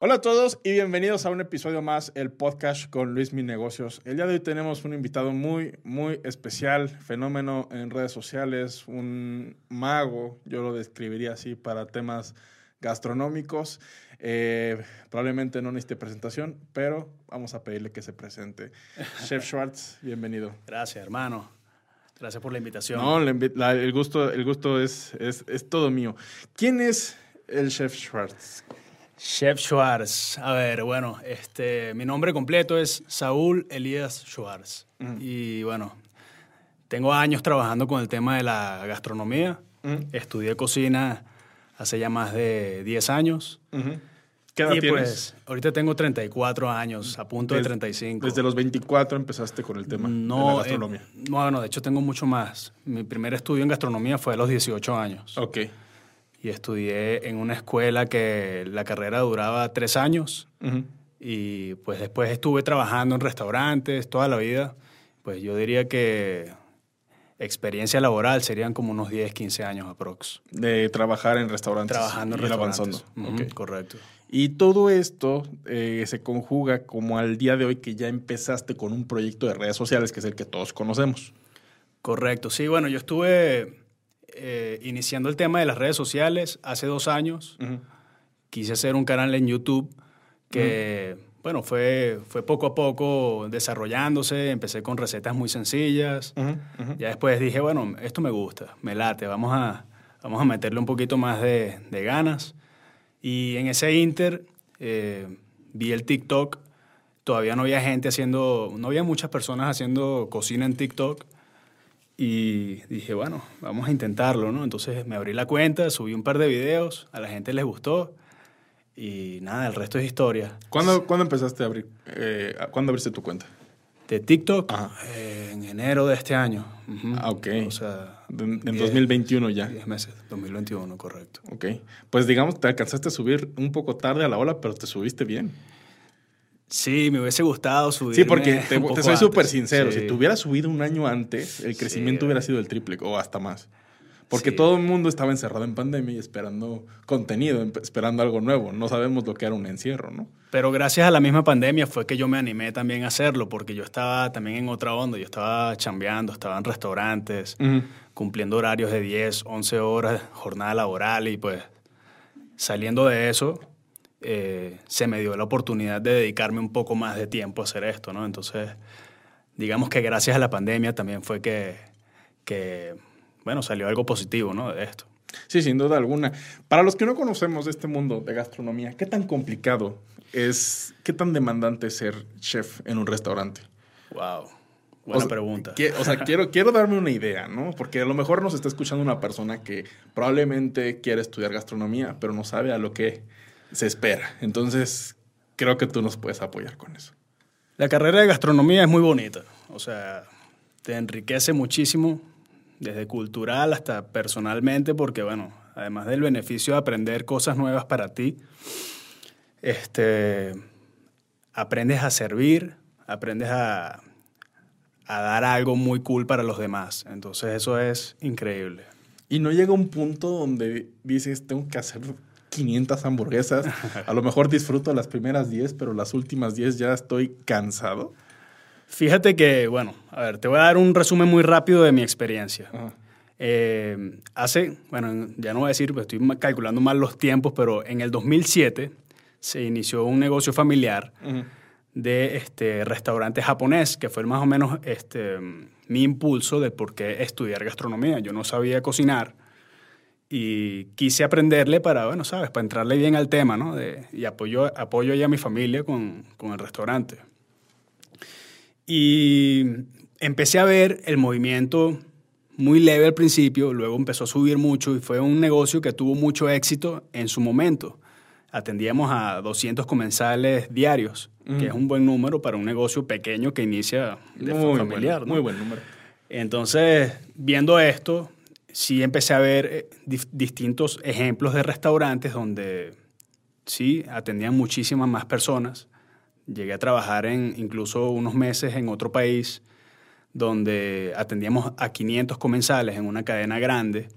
Hola a todos y bienvenidos a un episodio más, el podcast con Luis Mi Negocios. El día de hoy tenemos un invitado muy, muy especial, fenómeno en redes sociales, un mago, yo lo describiría así, para temas gastronómicos. Eh, probablemente no necesite presentación, pero vamos a pedirle que se presente. Chef Schwartz, bienvenido. Gracias, hermano. Gracias por la invitación. No, el gusto, el gusto es, es, es todo mío. ¿Quién es el Chef Schwartz? Chef Schwartz. A ver, bueno, este, mi nombre completo es Saúl Elías Schwartz. Y bueno, tengo años trabajando con el tema de la gastronomía. Estudié cocina hace ya más de 10 años. ¿Qué edad y tienes? pues, ahorita tengo 34 años, a punto de 35. Desde los 24 empezaste con el tema de la eh, gastronomía. no, no, de hecho tengo mucho más. Mi primer estudio en gastronomía fue a los 18 años. ok. Y estudié en una escuela que la carrera duraba tres años y pues después estuve trabajando en restaurantes toda la vida. Pues yo diría que experiencia laboral serían como unos 10, 15 años aprox. De trabajar en restaurantes. Trabajando en y restaurantes. avanzando. Correcto. Y todo esto eh, se conjuga como al día de hoy que ya empezaste con un proyecto de redes sociales, que es el que todos conocemos. Correcto. Sí, bueno, yo estuve eh, iniciando el tema de las redes sociales hace dos años. quise hacer un canal en YouTube que, bueno, fue, fue poco a poco desarrollándose. Empecé con recetas muy sencillas. Ya después dije, bueno, esto me gusta, me late, vamos a, vamos a meterle un poquito más de, de ganas. Y en ese inter eh, vi el TikTok. Todavía no había gente haciendo, no había muchas personas haciendo cocina en TikTok. Y dije, bueno, vamos a intentarlo, ¿no? Entonces me abrí la cuenta, subí un par de videos, a la gente les gustó. Y nada, el resto es historia. ¿Cuándo, ¿cuándo empezaste a abrir? eh, ¿Cuándo abriste tu cuenta? De TikTok, eh, en enero de este año. Ujú. Ah, ok. O sea, En, en diez- 2021 ya. 10 meses, 2021, correcto. Ok. Pues digamos, te alcanzaste a subir un poco tarde a la ola, pero te subiste bien. Sí, me hubiese gustado subir. Sí, porque te, te soy súper sincero. Sí. Si te hubieras subido un año antes, el crecimiento Sí. hubiera sido el triple o hasta más. Porque Sí. todo el mundo estaba encerrado en pandemia y esperando contenido, esperando algo nuevo. No sabemos lo que era un encierro, ¿no? Pero gracias a la misma pandemia fue que yo me animé también a hacerlo, porque yo estaba también en otra onda. Yo estaba chambeando, estaba en restaurantes, cumpliendo horarios de 10, 11 horas, jornada laboral, y pues saliendo de eso, eh, se me dio la oportunidad de dedicarme un poco más de tiempo a hacer esto, ¿no? Entonces, digamos que gracias a la pandemia también fue que, que bueno, salió algo positivo, ¿no? De esto. Sí, sin duda alguna. Para los que no conocemos este mundo de gastronomía, ¿qué tan complicado es, qué tan demandante es ser chef en un restaurante? Wow. O Buena sea, pregunta. que- o sea, quiero, quiero darme una idea, ¿no? Porque a lo mejor nos está escuchando una persona que probablemente quiere estudiar gastronomía, pero no sabe a lo que se espera. Entonces, creo que tú nos puedes apoyar con eso. La carrera de gastronomía es muy bonita, o sea, te enriquece muchísimo, desde cultural hasta personalmente, porque bueno, además del beneficio de aprender cosas nuevas para ti, este, aprendes a servir, aprendes a, a dar algo muy cool para los demás, entonces eso es increíble. Y no llega un punto donde dices, tengo que hacer 500 hamburguesas. A lo mejor disfruto las primeras 10, pero las últimas 10 ya estoy cansado. Fíjate que, bueno, a ver, te voy a dar un resumen muy rápido de mi experiencia. Eh, hace, bueno, ya no voy a decir, pues estoy calculando mal los tiempos, pero en el 2007 se inició un negocio familiar de este restaurante japonés, que fue más o menos este, mi impulso de por qué estudiar gastronomía. Yo no sabía cocinar y quise aprenderle para, bueno, sabes, para entrarle bien al tema, ¿no? De- y apoyo, apoyo ya a mi familia con, con el restaurante. Y empecé a ver el movimiento muy leve al principio, luego empezó a subir mucho y fue un negocio que tuvo mucho éxito en su momento. Atendíamos a 200 comensales diarios, que es un buen número para un negocio pequeño que inicia de Muy familiar. buen, ¿no? muy buen número. Entonces, viendo esto, sí empecé a ver eh, distintos ejemplos de restaurantes donde sí atendían muchísimas más personas. Llegué a trabajar en incluso unos meses en otro país donde atendíamos a 500 comensales en una cadena grande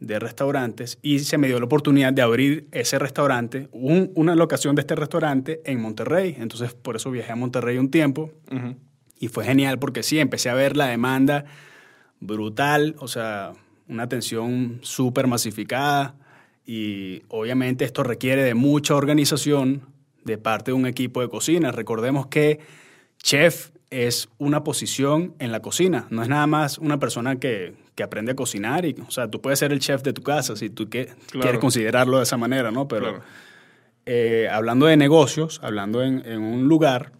de restaurantes y se me dio la oportunidad de abrir ese restaurante, una locación de este restaurante en Monterrey. Entonces, por eso viajé a Monterrey un tiempo y fue genial porque sí, empecé a ver la demanda brutal, o sea, una atención súper masificada y obviamente esto requiere de mucha organización de parte de un equipo de cocina. Recordemos que chef es una posición en la cocina, no es nada más una persona que, que aprende a cocinar. Y, o sea, tú puedes ser el chef de tu casa si tú quieres considerarlo de esa manera, ¿no? Pero eh, hablando de negocios, hablando en, en, un lugar,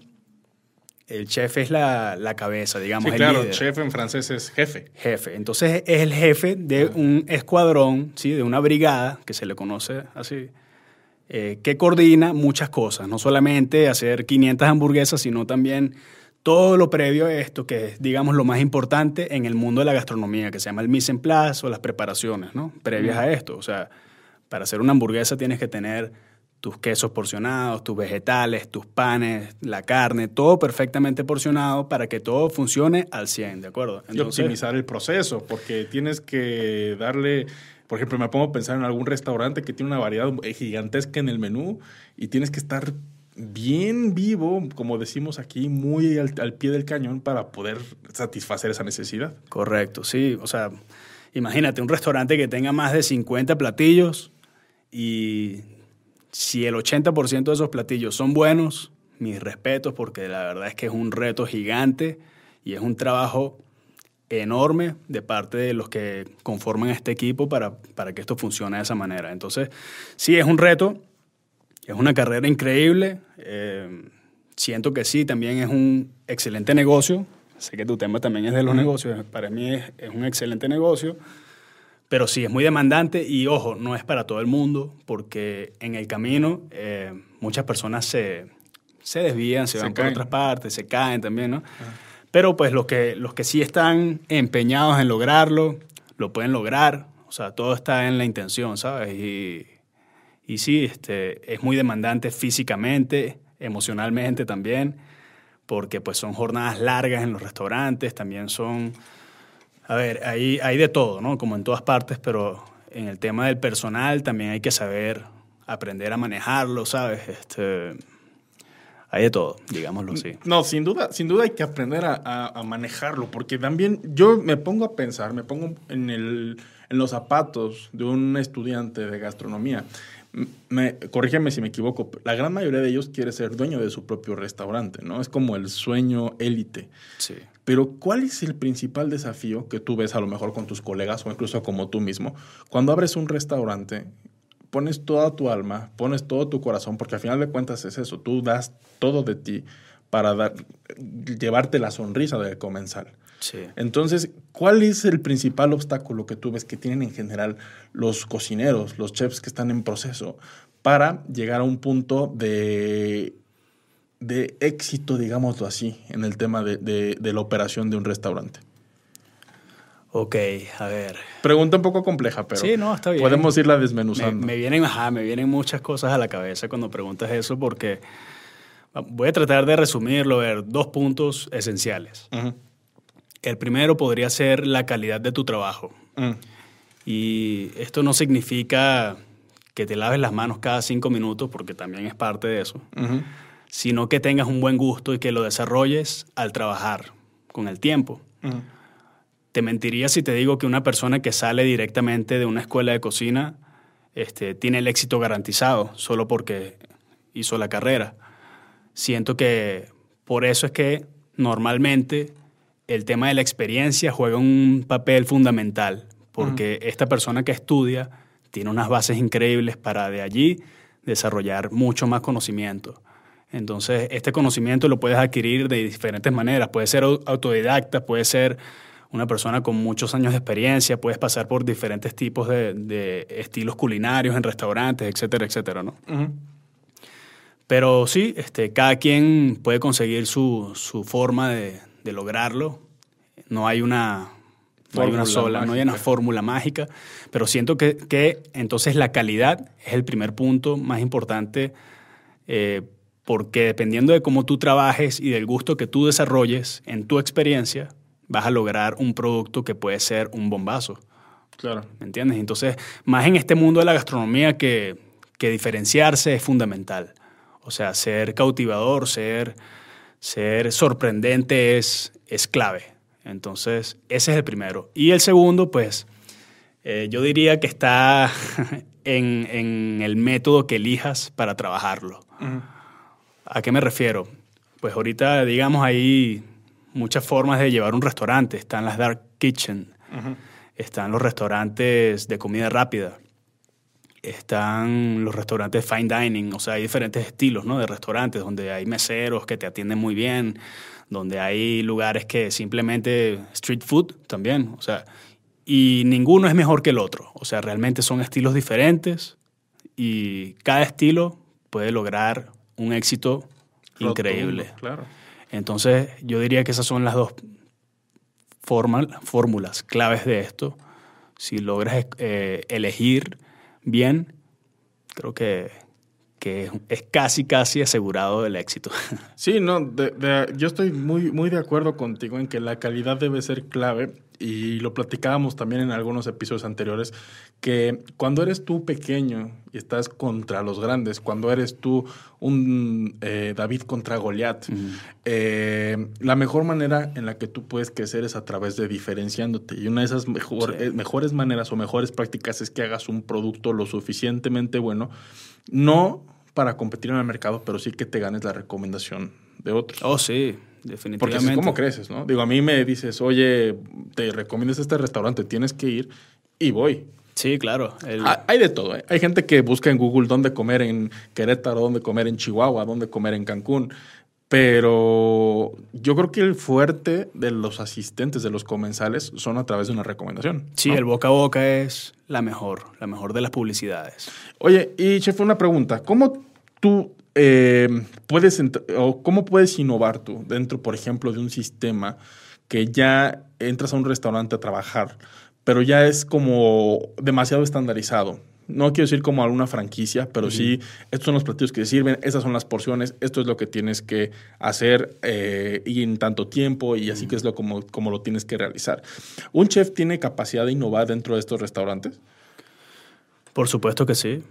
el chef es la, la cabeza, digamos. Sí, claro, chef en francés es jefe. Jefe. Entonces es el jefe de un escuadrón, ¿sí? de una brigada, que se le conoce así, eh, que coordina muchas cosas. No solamente hacer 500 hamburguesas, sino también todo lo previo a esto, que es, digamos, lo más importante en el mundo de la gastronomía, que se llama el mise en place o las preparaciones, ¿no? Previas a esto. O sea, para hacer una hamburguesa tienes que tener tus quesos porcionados, tus vegetales, tus panes, la carne, todo perfectamente porcionado para que todo funcione al 100, ¿de acuerdo? y optimizar el proceso, porque tienes que darle, por ejemplo, me pongo a pensar en algún restaurante que tiene una variedad gigantesca en el menú y tienes que estar bien vivo, como decimos aquí, muy al, pie del cañón para poder satisfacer esa necesidad. Correcto, sí. O sea, imagínate un restaurante que tenga más de 50 platillos y si el 80% de esos platillos son buenos, mis respetos, porque la verdad es que es un reto gigante y es un trabajo enorme de parte de los que conforman este equipo para, para que esto funcione de esa manera. Entonces, sí, es un reto, es una carrera increíble. Eh, siento que sí, también es un excelente negocio. Sé que tu tema también es de los negocios. Para mí es, un excelente negocio. Pero sí, es muy demandante y ojo, no es para todo el mundo, porque en el camino eh, muchas personas se, se desvían, se, van por otras partes, se caen también, ¿no? Pero pues los que, los que sí están empeñados en lograrlo, lo pueden lograr. O sea, todo está en la intención, ¿sabes? Y, y sí, este, es muy demandante físicamente, emocionalmente también, porque pues son jornadas largas en los restaurantes, también son... A ver, hay, hay de todo, ¿no? Como en todas partes, pero en el tema del personal también hay que saber aprender a manejarlo, ¿sabes? Este, hay de todo, digámoslo así. No, sin duda, sin duda hay que aprender a, a, manejarlo, porque también yo me pongo a pensar, me pongo en, el, en los zapatos de un estudiante de gastronomía me, corrígeme si me equivoco, la gran mayoría de ellos quiere ser dueño de su propio restaurante, ¿no? Es como el sueño élite. Sí. Pero ¿cuál es el principal desafío que tú ves a lo mejor con tus colegas o incluso como tú mismo? Cuando abres un restaurante, pones toda tu alma, pones todo tu corazón, porque al final de cuentas es eso, tú das todo de ti para dar, llevarte la sonrisa del comensal. Entonces, ¿cuál es el principal obstáculo que tú ves que tienen en general los cocineros, los chefs que están en proceso para llegar a un punto de, de éxito, digámoslo así, en el tema de, la operación de un restaurante? Ok, a ver. Pregunta un poco compleja, pero sí, no, está bien. podemos irla desmenuzando. Me, vienen, me vienen muchas cosas a la cabeza cuando preguntas eso porque voy a tratar de resumirlo, ver dos puntos esenciales. El primero podría ser la calidad de tu trabajo. Mm. Y esto no significa que te laves las manos cada cinco minutos, porque también es parte de eso, sino que tengas un buen gusto y que lo desarrolles al trabajar con el tiempo. Te mentiría si te digo que una persona que sale directamente de una escuela de cocina este, tiene el éxito garantizado solo porque hizo la carrera. Siento que por eso es que normalmente el tema de la experiencia juega un papel fundamental, porque esta persona que estudia tiene unas bases increíbles para de allí desarrollar mucho más conocimiento. Entonces, este conocimiento lo puedes adquirir de diferentes maneras. Puede ser autodidacta, puede ser una persona con muchos años de experiencia, puedes pasar por diferentes tipos de, estilos culinarios en restaurantes, etcétera, etcétera, ¿no? Pero sí, este, cada quien puede conseguir su, su forma de, de lograrlo. No hay una, No hay una sola, no hay una fórmula mágica, pero siento que, que, entonces la calidad es el primer punto más importante eh, porque dependiendo de cómo tú trabajes y del gusto que tú desarrolles en tu experiencia, vas a lograr un producto que puede ser un bombazo. Claro. ¿Me entiendes? Entonces, más en este mundo de la gastronomía que, que diferenciarse es fundamental. O sea, ser cautivador, ser, ser sorprendente es, es clave. Entonces, ese es el primero. Y el segundo, pues, eh, yo diría que está en, en, el método que elijas para trabajarlo. ¿A qué me refiero? Pues ahorita, digamos, hay muchas formas de llevar un restaurante. Están las dark kitchen, están los restaurantes de comida rápida, están los restaurantes fine dining, o sea, hay diferentes estilos ¿no? de restaurantes donde hay meseros que te atienden muy bien, donde hay lugares que simplemente street food también, o sea, y ninguno es mejor que el otro, o sea, realmente son estilos diferentes y cada estilo puede lograr un éxito increíble. Claro. Entonces, yo diría que esas son las dos fórmulas claves de esto. Si logras eh, elegir bien, creo que, que es casi, casi asegurado el éxito. Sí, no, yo estoy muy, muy de acuerdo contigo en que la calidad debe ser clave y lo platicábamos también en algunos episodios anteriores, que cuando eres tú pequeño y estás contra los grandes, cuando eres tú un eh, David contra Goliat, eh, la mejor manera en la que tú puedes crecer es a través de diferenciándote. Y una de esas eh, mejores maneras o mejores prácticas es que hagas un producto lo suficientemente bueno, no para competir en el mercado, pero sí que te ganes la recomendación de otros. Oh, sí. Definitivamente. Porque así es como creces, ¿no? Digo, a mí me dices, oye, te recomiendas este restaurante, tienes que ir y voy. Sí, claro. Hay de todo. ¿eh? Hay gente que busca en Google dónde comer en Querétaro, dónde comer en Chihuahua, dónde comer en Cancún. Pero yo creo que el fuerte de los asistentes, de los comensales, son a través de una recomendación. Sí, el boca a boca es la mejor, la mejor de las publicidades. Oye, y chef, una pregunta. ¿Cómo tú eh, puedes, o cómo puedes innovar tú dentro, por ejemplo, de un sistema que ya entras a un restaurante a trabajar, pero ya es como demasiado estandarizado? No quiero decir como alguna franquicia, pero sí, estos son los platillos que sirven, estas son las porciones, esto es lo que tienes que hacer eh, y en tanto tiempo y así que es lo como, como lo tienes que realizar. ¿Un chef tiene capacidad de innovar dentro de estos restaurantes? Por supuesto que sí.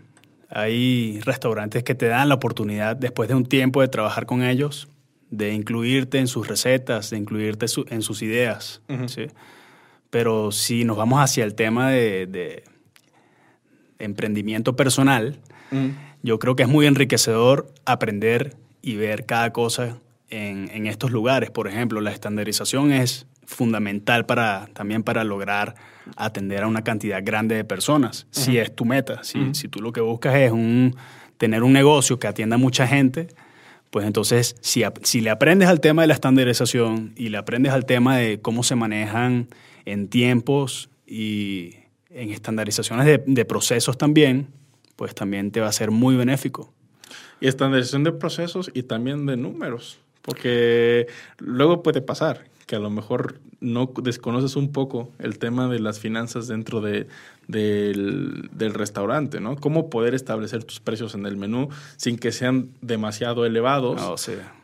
Hay restaurantes que te dan la oportunidad, después de un tiempo de trabajar con ellos, de incluirte en sus recetas, de incluirte en sus ideas. ¿sí? Pero si nos vamos hacia el tema de, emprendimiento personal, yo creo que es muy enriquecedor aprender y ver cada cosa en, en, estos lugares. Por ejemplo, la estandarización es fundamental para, también para lograr atender a una cantidad grande de personas, si es tu meta. Si, si, tú lo que buscas es un, tener un negocio que atienda a mucha gente, pues entonces si, si le aprendes al tema de la estandarización y le aprendes al tema de cómo se manejan en tiempos y en estandarizaciones de, de procesos también, pues también te va a ser muy benéfico. Y estandarización de procesos y también de números, porque luego puede pasar que a lo mejor no desconoces un poco el tema de las finanzas dentro de, del, restaurante, ¿no? Cómo poder establecer tus precios en el menú sin que sean demasiado elevados, oh,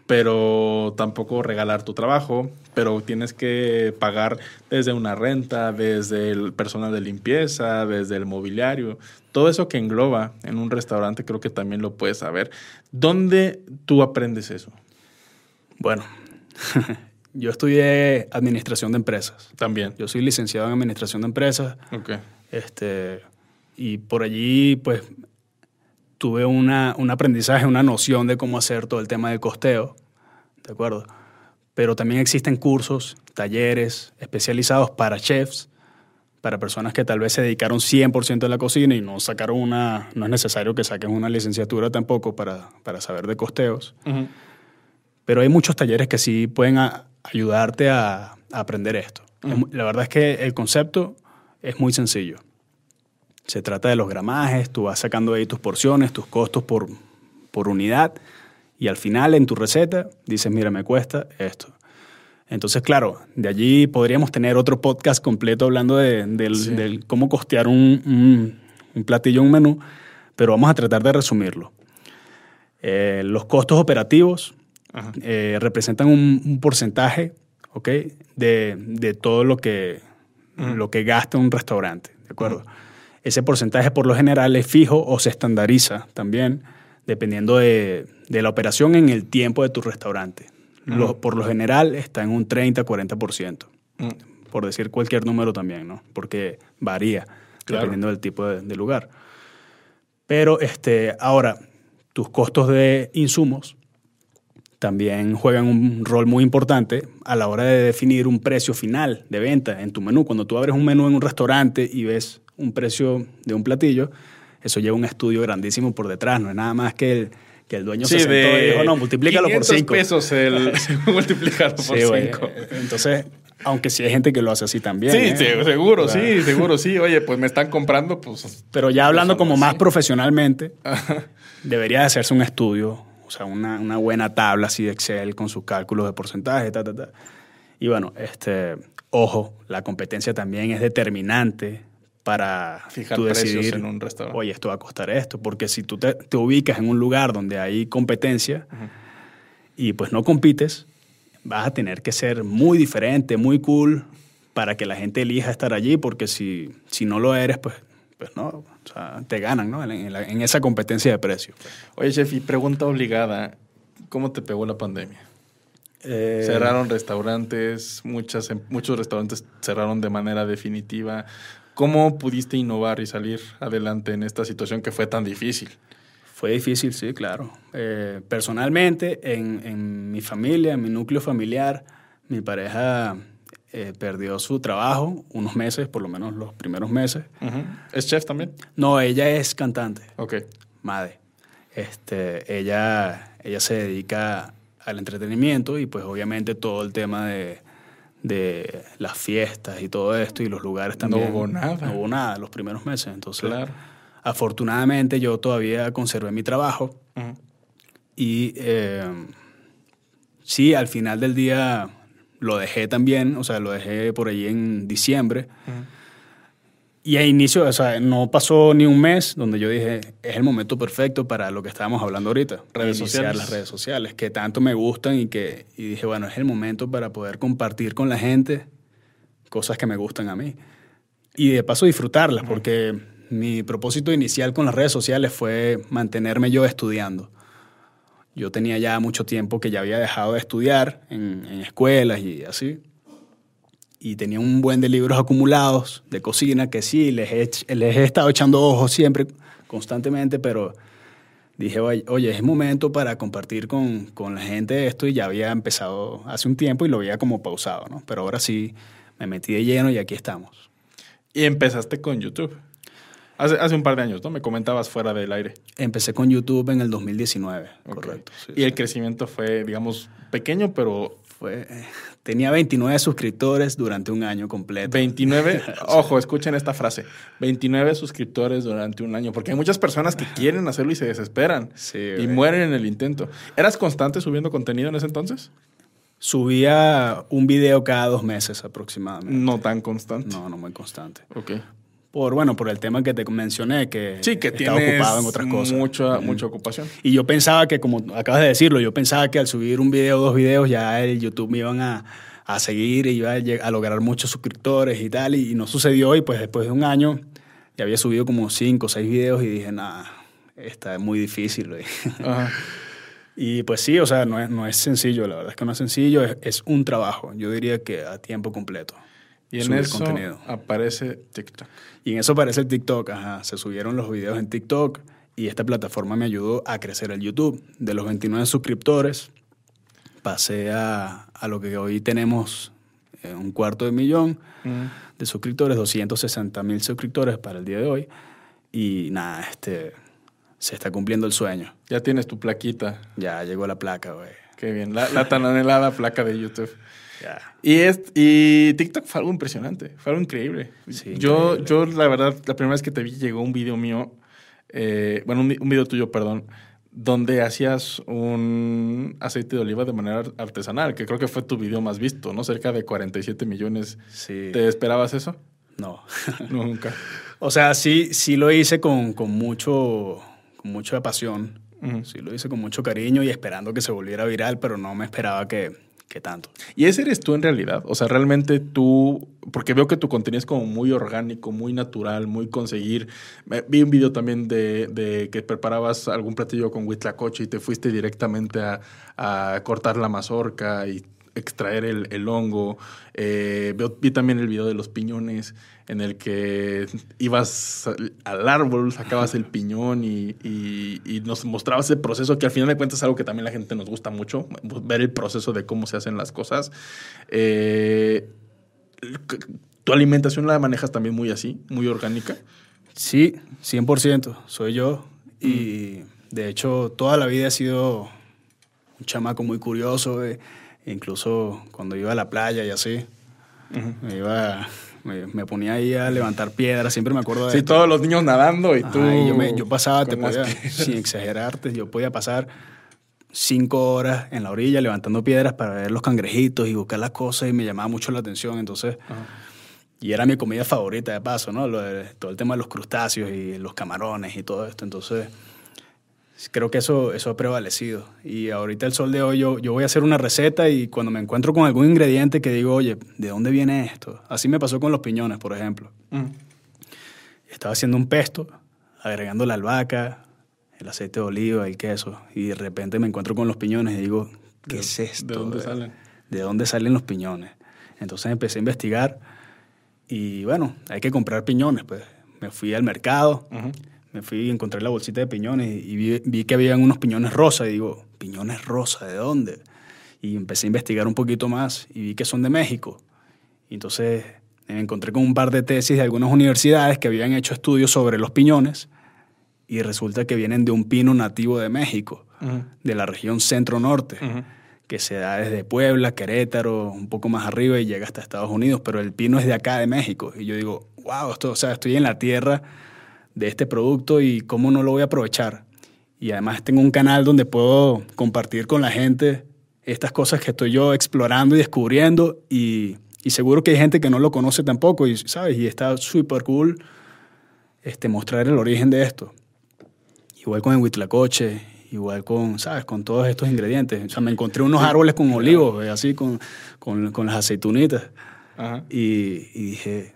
pero tampoco regalar tu trabajo, pero tienes que pagar desde una renta, desde el personal de limpieza, desde el mobiliario, todo eso que engloba en un restaurante creo que también lo puedes saber. ¿Dónde tú aprendes eso? Bueno, Yo estudié administración de empresas. También. Yo soy licenciado en administración de empresas. Ok. Este, y por allí, pues, tuve una, un aprendizaje, una noción de cómo hacer todo el tema del costeo. ¿De acuerdo? Pero también existen cursos, talleres especializados para chefs, para personas que tal vez se dedicaron 100% a la cocina y no sacaron una... No es necesario que saquen una licenciatura tampoco para, para saber de costeos. Pero hay muchos talleres que sí pueden ayudarte a, aprender esto. La verdad es que el concepto es muy sencillo. Se trata de los gramajes, tú vas sacando ahí tus porciones, tus costos por, por unidad y al final en tu receta dices, mira, me cuesta esto. Entonces, claro, de allí podríamos tener otro podcast completo hablando de, del, cómo costear un, un, platillo, un menú, pero vamos a tratar de resumirlo. Eh, los costos operativos eh, representan un, porcentaje ¿okay? de, de, todo lo que, lo que gasta un restaurante, ¿de acuerdo? Ese porcentaje por lo general es fijo o se estandariza también dependiendo de, de la operación en el tiempo de tu restaurante. por lo general está en un 30-40%, mm. por decir cualquier número también, ¿no? Porque varía dependiendo del tipo de, lugar. Pero este, ahora, tus costos de insumos también juegan un rol muy importante a la hora de definir un precio final de venta en tu menú. Cuando tú abres un menú en un restaurante y ves un precio de un platillo, eso lleva un estudio grandísimo por detrás, no es nada más que el, que el dueño se sentó y dijo, no, multiplícalo por 5. pesos el multiplicarlo por 5. Entonces, aunque sí hay gente que lo hace así también. Sí, ¿eh? seguro, sí, seguro, sí. Oye, pues me están comprando, pues... Pero ya hablando como más profesionalmente, debería de hacerse un estudio, sea, una, una, buena tabla así de Excel con sus cálculos de porcentaje, ta, ta, ta. Y bueno, este, ojo, la competencia también es determinante para Fijar tú decidir, en un restaurante. Oye, esto va a costar esto. Porque si tú te, ubicas en un lugar donde hay competencia y pues no compites, vas a tener que ser muy diferente, muy cool para que la gente elija estar allí. Porque si, si no lo eres, pues, pues no, o sea, te ganan ¿no? en, esa competencia de precios. Oye, chef, y pregunta obligada: ¿cómo te pegó la pandemia? Eh, cerraron restaurantes, muchas, muchos restaurantes cerraron de manera definitiva. ¿Cómo pudiste innovar y salir adelante en esta situación que fue tan difícil? Fue difícil, sí, claro. Eh, personalmente, en, mi familia, en mi núcleo familiar, mi pareja eh, perdió su trabajo unos meses, por lo menos los primeros meses. ¿Es chef también? No, ella es cantante. Ok. Madre. Este, ella, ella se dedica al entretenimiento y pues obviamente todo el tema de de las fiestas y todo esto y los lugares también. No hubo nada. No hubo nada los primeros meses. Entonces, afortunadamente yo todavía conservé mi trabajo y eh, sí, al final del día lo dejé también, o sea, lo dejé por ahí en diciembre. Y a inicio, o sea, no pasó ni un mes donde yo dije, es el momento perfecto para lo que estábamos hablando ahorita. Redes sociales. las redes sociales, que tanto me gustan y que y dije, bueno, es el momento para poder compartir con la gente cosas que me gustan a mí. Y de paso disfrutarlas, porque mi propósito inicial con las redes sociales fue mantenerme yo estudiando. Yo tenía ya mucho tiempo que ya había dejado de estudiar en, escuelas y así y tenía un buen de libros acumulados de cocina que sí, les he, les he estado echando ojos siempre, constantemente, pero dije, oye, es momento para compartir con, con, la gente esto y ya había empezado hace un tiempo y lo había como pausado, ¿no? Pero ahora sí me metí de lleno y aquí estamos. Y empezaste con YouTube. Hace, hace un par de años, ¿no? Me comentabas fuera del aire. Empecé con YouTube en el 2019, correcto. y el crecimiento fue, digamos, pequeño, pero tenía 29 suscriptores durante un año completo. 29, ojo, escuchen esta frase, 29 suscriptores durante un año, porque hay muchas personas que quieren hacerlo y se desesperan y mueren en el intento. ¿Eras constante subiendo contenido en ese entonces? Subía un video cada dos meses aproximadamente. No tan constante. No, no muy constante. Ok por bueno por el tema que te mencioné que, sí, que estaba ocupado en otras cosas. mucha mucha ocupación. Y yo pensaba que como acabas de decirlo yo pensaba que al subir un video o dos videos ya el YouTube me iban a, a seguir y iba a, lograr muchos suscriptores y tal y, no sucedió y pues después de un año ya había subido como cinco o seis videos y dije nada está muy difícil y pues sí o sea no es, no es sencillo la verdad es que no es sencillo es, es un trabajo yo diría que a tiempo completo y en eso aparece TikTok. Y en eso aparece el TikTok, ajá. Se subieron los videos en TikTok y esta plataforma me ayudó a crecer el YouTube. De los 29 suscriptores, pasé a, a lo que hoy tenemos eh, un cuarto de millón de suscriptores, 260 mil suscriptores para el día de hoy. Y nada, este, se está cumpliendo el sueño. Ya tienes tu plaquita. Ya llegó la placa, güey. Qué bien, la, la tan anhelada placa de YouTube. Y, es, y TikTok fue algo impresionante, fue algo increíble. yo, yo, la verdad, la primera vez que te vi llegó un video mío, eh, bueno, un, video tuyo, perdón, donde hacías un aceite de oliva de manera artesanal, que creo que fue tu video más visto, ¿no? Cerca de 47 millones. Sí. ¿Te esperabas eso? No. Nunca. o sea, sí, sí lo hice con, con mucho, con mucha pasión. Sí lo hice con mucho cariño y esperando que se volviera viral, pero no me esperaba que, que tanto. ¿Y ese eres tú en realidad? O sea, realmente tú, porque veo que tu contenido es como muy orgánico, muy natural, muy conseguir. Vi un video también de, de que preparabas algún platillo con huitlacoche y te fuiste directamente a cortar la mazorca y extraer el, el hongo. Eh, vi también el video de los piñones en el que ibas al árbol, sacabas el piñón y, y, nos mostrabas el proceso, que al final de cuentas es algo que también la gente nos gusta mucho, ver el proceso de cómo se hacen las cosas. Eh, ¿Tu alimentación la manejas también muy así, muy orgánica? Sí, 100%, soy yo. Y mm. de hecho, toda la vida he sido un chamaco muy curioso. Eh Incluso cuando iba a la playa y así, me iba me, ponía ahí a levantar piedras, siempre me acuerdo de Sí, todos los niños nadando y tú... yo, yo, pasaba, te podía, sin exagerarte, yo podía pasar cinco horas en la orilla levantando piedras para ver los cangrejitos y buscar las cosas y me llamaba mucho la atención, entonces... Y era mi comida favorita de paso, ¿no? Lo de, todo el tema de los crustáceos y los camarones y todo esto, entonces creo que eso, eso ha prevalecido. Y ahorita el sol de hoy yo, yo voy a hacer una receta y cuando me encuentro con algún ingrediente que digo, oye, ¿de dónde viene esto? Así me pasó con los piñones, por ejemplo. Mm. Estaba haciendo un pesto, agregando la albahaca, el aceite de oliva, el queso, y de repente me encuentro con los piñones y digo, ¿qué es esto? ¿De dónde salen? ¿De dónde salen los piñones? Entonces empecé a investigar y bueno, hay que comprar piñones, pues. Me fui al mercado me fui y encontré la bolsita de piñones y vi, que habían unos piñones rosas y digo, piñones rosas, ¿de dónde? Y empecé a investigar un poquito más y vi que son de México. Y entonces me encontré con un par de tesis de algunas universidades que habían hecho estudios sobre los piñones y resulta que vienen de un pino nativo de México, de la región centro-norte, que se da desde Puebla, Querétaro, un poco más arriba y llega hasta Estados Unidos, pero el pino es de acá de México. Y yo digo, wow, esto, o sea, estoy en la tierra de este producto y cómo no lo voy a aprovechar. Y además tengo un canal donde puedo compartir con la gente estas cosas que estoy yo explorando y descubriendo y, y seguro que hay gente que no lo conoce tampoco y, ¿sabes? Y está súper cool este, mostrar el origen de esto. Igual con el huitlacoche, igual con, ¿sabes? Con todos estos ingredientes. O sea, me encontré unos árboles con olivos, así, con, con, con las aceitunitas. Y, y dije,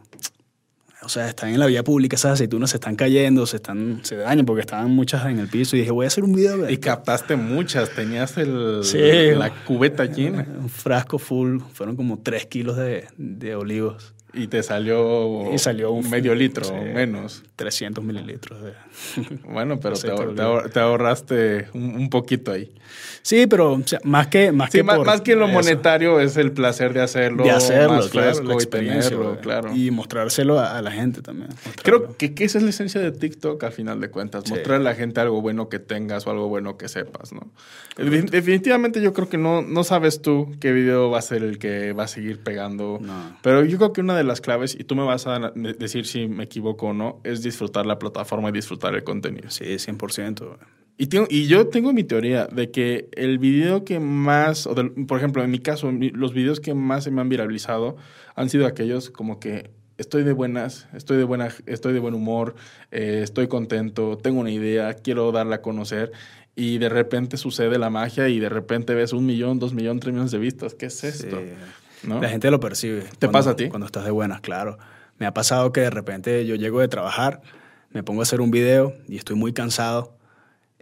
o sea, están en la vía pública, esas aceitunas se están cayendo, se están se dañan porque estaban muchas en el piso y dije, voy a hacer un video. y captaste muchas, tenías el, la cubeta llena. Un frasco full, fueron como tres kilos de, de olivos. Y te salió, y salió un medio litro o menos. 300 mililitros. De, bueno, pero te, ahorraste un, poquito ahí. Sí, pero más que más que, más, que lo monetario es el placer de hacerlo. De hacerlo, más claro, la experiencia, y claro. Y mostrárselo a, la gente también. Creo que, que, esa es la esencia de TikTok al final de cuentas. Mostrar a la gente algo bueno que tengas o algo bueno que sepas, ¿no? Definitivamente yo creo que no, no sabes tú qué video va a ser el que va a seguir pegando. Pero yo creo que una de las claves, y tú me vas a decir si me equivoco o no, es disfrutar la plataforma y disfrutar el contenido. Sí, 100%. Y, tengo, y yo tengo mi teoría de que el video que más, o por ejemplo, en mi caso, los videos que más se me han viralizado han sido aquellos como que estoy de buenas, estoy de, buena, estoy de buen humor, eh, estoy contento, tengo una idea, quiero darla a conocer y de repente sucede la magia y de repente ves un millón, dos millones, tres millones de vistas. ¿Qué es esto? La gente lo percibe. ¿Te pasa a ti? Cuando estás de buenas, claro. Me ha pasado que de repente yo llego de trabajar, me pongo a hacer un video y estoy muy cansado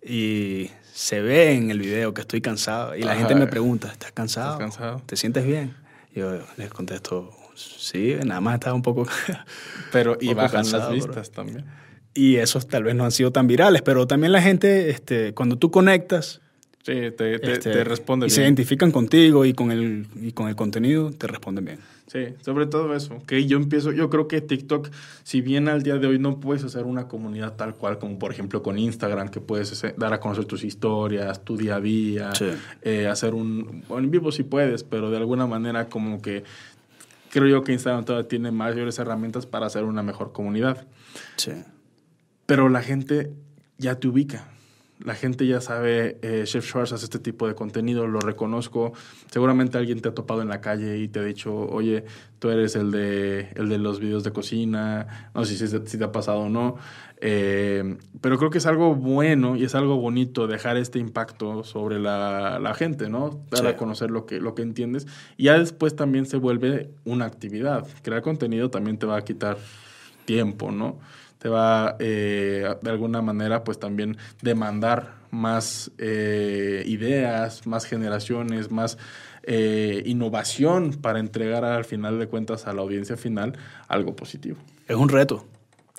y se ve en el video que estoy cansado y la gente me pregunta, ¿estás cansado? ¿Estás cansado? ¿Te sientes bien? Yo les contesto, sí, nada más estaba un poco... pero y bajan las vistas también. Y esos tal vez no han sido tan virales, pero también la gente, este, cuando tú conectas Sí, te, te, este, responden y se identifican contigo y con, el, y con el contenido, te responden bien. Sí, sobre todo eso. Que yo empiezo, yo creo que TikTok, si bien al día de hoy no puedes hacer una comunidad tal cual como por ejemplo con Instagram, que puedes dar a conocer tus historias, tu día a día, eh, hacer un, bueno, en vivo si puedes, pero de alguna manera como que creo yo que Instagram todavía tiene mayores herramientas para hacer una mejor comunidad. Sí. Pero la gente ya te ubica La gente ya sabe, eh, Chef Schwartz hace este tipo de contenido, lo reconozco. Seguramente alguien te ha topado en la calle y te ha dicho, oye, tú eres el de, el de los videos de cocina, no sé si, si te ha pasado o no. Eh, pero creo que es algo bueno y es algo bonito dejar este impacto sobre la, la gente, ¿no? Dar Sí. a conocer lo que, lo que entiendes. Y ya después también se vuelve una actividad. Crear contenido también te va a quitar tiempo, ¿no? Te va eh, de alguna manera pues también demandar más eh, ideas, más generaciones, más eh, innovación para entregar al final de cuentas a la audiencia final algo positivo. Es un reto,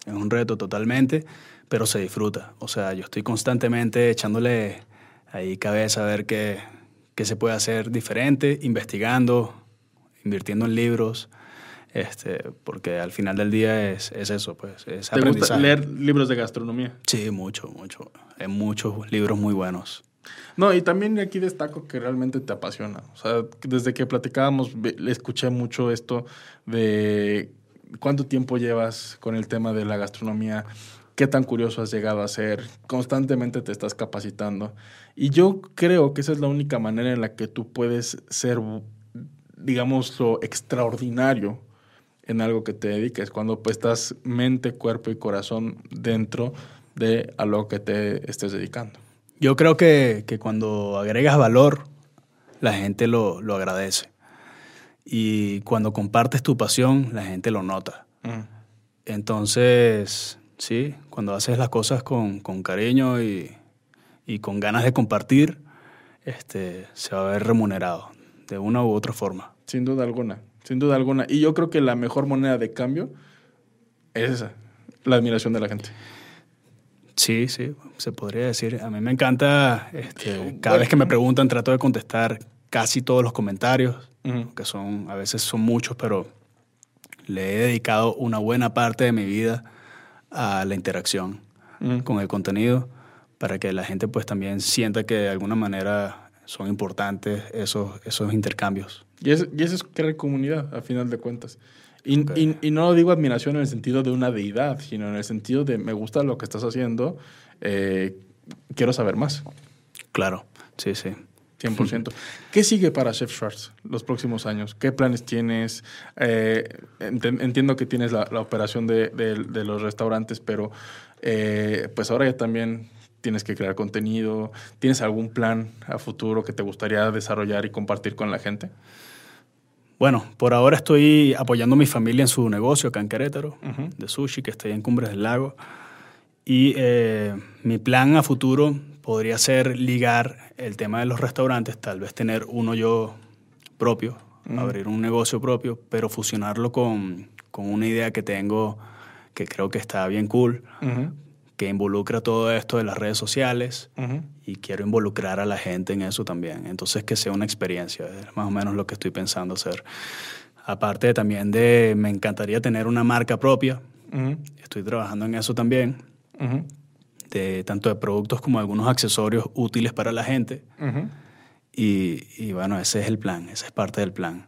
es un reto totalmente, pero se disfruta. O sea, yo estoy constantemente echándole ahí cabeza a ver qué, qué se puede hacer diferente, investigando, invirtiendo en libros, este, porque al final del día es, es eso, pues, es ¿Te gusta leer libros de gastronomía? Sí, mucho, mucho. Hay muchos libros muy buenos. No, y también aquí destaco que realmente te apasiona. O sea, desde que platicábamos, le escuché mucho esto de cuánto tiempo llevas con el tema de la gastronomía, qué tan curioso has llegado a ser, constantemente te estás capacitando. Y yo creo que esa es la única manera en la que tú puedes ser, digamos, lo extraordinario en algo que te dediques, cuando pues estás mente, cuerpo y corazón dentro de a lo que te estés dedicando. Yo creo que, que cuando agregas valor, la gente lo, lo agradece. Y cuando compartes tu pasión, la gente lo nota. Mm. Entonces, sí, cuando haces las cosas con, con cariño y, y con ganas de compartir, este, se va a ver remunerado de una u otra forma. Sin duda alguna, sin duda alguna. Y yo creo que la mejor moneda de cambio es esa, la admiración de la gente. Sí, sí, se podría decir. A mí me encanta, este, cada vez que me preguntan, trato de contestar casi todos los comentarios, que son, a veces son muchos, pero le he dedicado una buena parte de mi vida a la interacción con el contenido para que la gente pues también sienta que de alguna manera son importantes esos, esos intercambios. Y, es, y eso es crear comunidad, a final de cuentas. Y, Ok. y- y no digo admiración en el sentido de una deidad, sino en el sentido de me gusta lo que estás haciendo, eh, quiero saber más, Claro, sí, sí. 100%. ¿Qué sigue para Chef Schwartz los próximos años? ¿Qué planes tienes? Eh, entiendo que tienes la, la operación de, de- de los restaurantes, pero eh, pues ahora ya también tienes que crear contenido. ¿Tienes algún plan a futuro que te gustaría desarrollar y compartir con la gente? Bueno, por ahora estoy apoyando a mi familia en su negocio acá en Querétaro, de sushi, que está ahí en Cumbres del Lago. Y eh, mi plan a futuro podría ser ligar el tema de los restaurantes, tal vez tener uno yo propio, abrir un negocio propio, pero fusionarlo con, con una idea que tengo que creo que está bien cool, que involucra todo esto de las redes sociales y quiero involucrar a la gente en eso también. Entonces, que sea una experiencia, es más o menos lo que estoy pensando hacer. Aparte también de, me encantaría tener una marca propia, estoy trabajando en eso también, de tanto de productos como algunos accesorios útiles para la gente. Y, y bueno, ese es el plan, esa es parte del plan.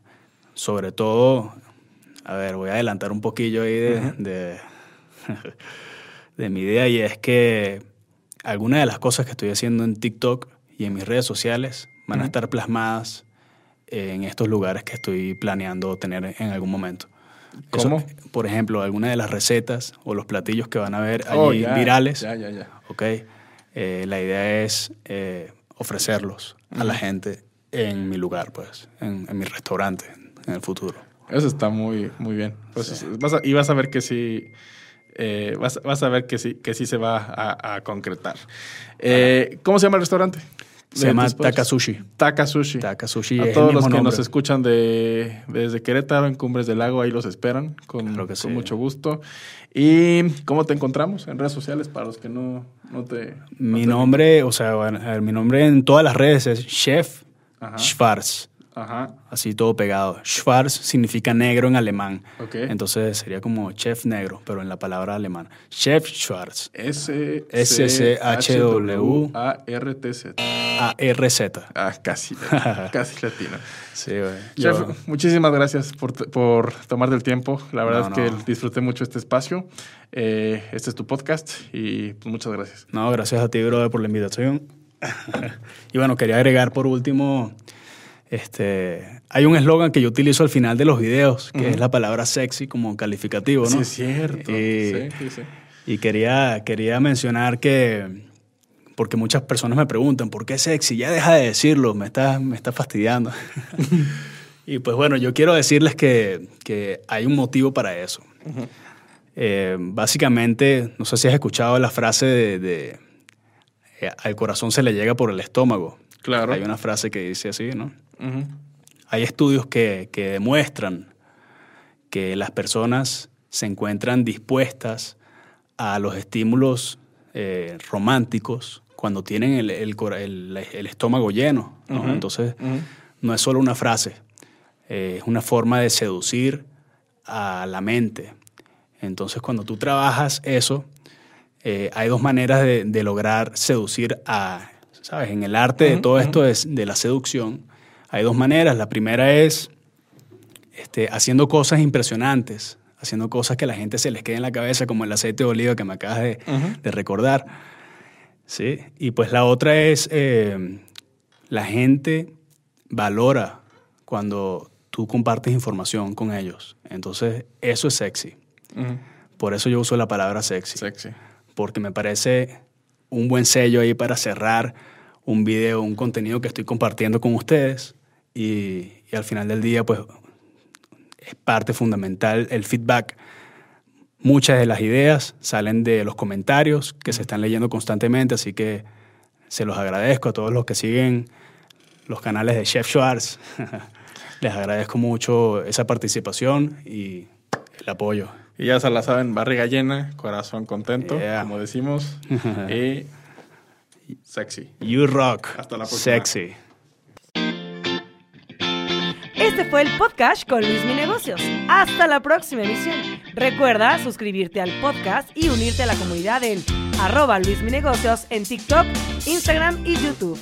Sobre todo, a ver, voy a adelantar un poquillo ahí de, de mi idea y es que algunas de las cosas que estoy haciendo en TikTok y en mis redes sociales van a Ujú. estar plasmadas en estos lugares que estoy planeando tener en algún momento. Eso, ¿Cómo? por ejemplo, algunas de las recetas o los platillos que van a ver allí Oh, ya, virales. Ya, ya, ya. ¿ok? Eh, la idea es eh, ofrecerlos a la gente en mi lugar, pues, en, en mi restaurante en el futuro. Eso está muy, muy bien. Pues, vas a- y vas a ver que sí. Eh, vas, vas a ver que sí, que sí se va a, a concretar. Eh, ¿Cómo se llama el restaurante? Se llama tu esposa. Taka Sushi. Taka Sushi. Taka Sushi a todos los que nos escuchan de, desde Querétaro, en Cumbres del Lago, ahí los esperan con, Claro con sí. mucho gusto. ¿Y cómo te encontramos en redes sociales para los que no, no te... no Mi te- nombre, o sea, bueno, a ver, mi nombre en todas las redes es Chef. Schwarz. Ajá. Así todo pegado. Schwarz significa negro en alemán. Okay. Entonces sería como chef negro, pero en la palabra alemana. Chef Schwarz. S-C-H-W-A-R-T-Z. A-R-Z. Ah, casi. casi latino. Sí, güey. Chef, muchísimas gracias por, por tomarte el tiempo. La verdad es que disfruté mucho este espacio. Eh, este es tu podcast y pues, muchas gracias. No, gracias a ti, brother, por la invitación. y bueno, quería agregar por último, este, hay un eslogan que yo utilizo al final de los videos, que es la palabra sexy como calificativo, ¿no? Sí, es cierto. Y, sí, sí, sí. y quería, quería mencionar que, porque muchas personas me preguntan, ¿por qué sexy? Ya deja de decirlo, me está, me está fastidiando. y pues bueno, yo quiero decirles que, que hay un motivo para eso. Eh, básicamente, no sé si has escuchado la frase de eh, al corazón se le llega por el estómago. Claro. Hay una frase que dice así, ¿no? Hay estudios que, demuestran que las personas se encuentran dispuestas a los estímulos eh, románticos cuando tienen el, estómago lleno. Entonces, no es solo una frase, eh, es una forma de seducir a la mente. Entonces, cuando tú trabajas eso, eh, hay dos maneras de, lograr seducir a, ¿sabes? En el arte de todo esto es de la seducción, hay dos maneras. La primera es este, haciendo cosas impresionantes, haciendo cosas que a la gente se les quede en la cabeza, como el aceite de oliva que me acabas de, recordar. ¿Sí? Y pues la otra es, eh, la gente valora cuando tú compartes información con ellos. Entonces, eso es sexy. Por eso yo uso la palabra sexy. Sexy porque me parece un buen sello ahí para cerrar un video, un contenido que estoy compartiendo con ustedes y, al final del día pues es parte fundamental el feedback. Muchas de las ideas salen de los comentarios que se están leyendo constantemente, así que se los agradezco a todos los que siguen los canales de Chef Schwartz. Les agradezco mucho esa participación y el apoyo. Y ya se la saben, barriga llena, corazón contento, como decimos. y sexy. You rock. Hasta la próxima. Sexy. Este fue el podcast con Luis Mi Negocios. Hasta la próxima emisión. Recuerda suscribirte al podcast y unirte a la comunidad del arroba Luis Mi Negocios en TikTok, Instagram y YouTube.